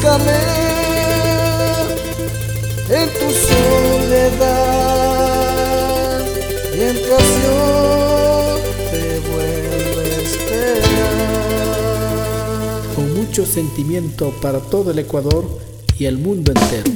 Búscame en tu soledad mientras yo te vuelvo a esperar. Con mucho sentimiento para todo el Ecuador y el mundo entero.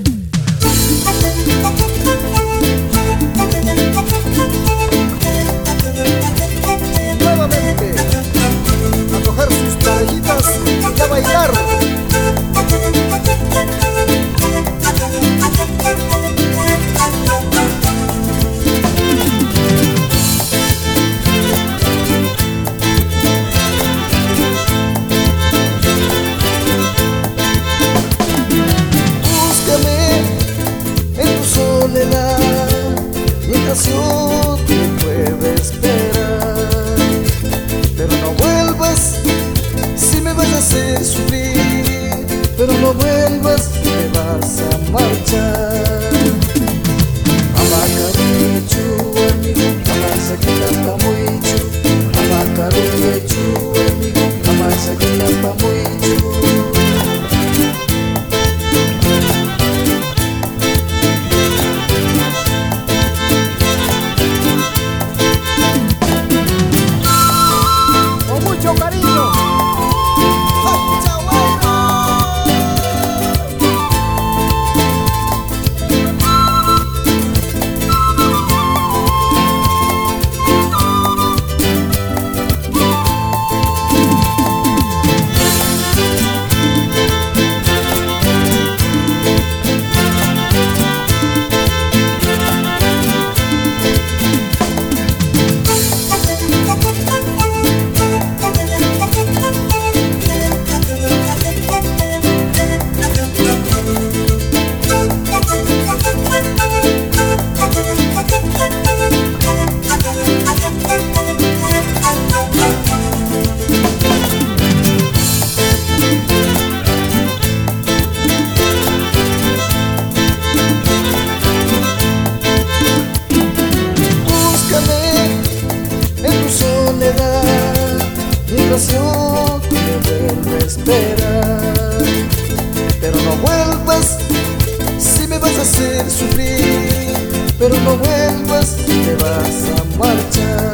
sufrir, pero no vuelvas, te vas a marchar.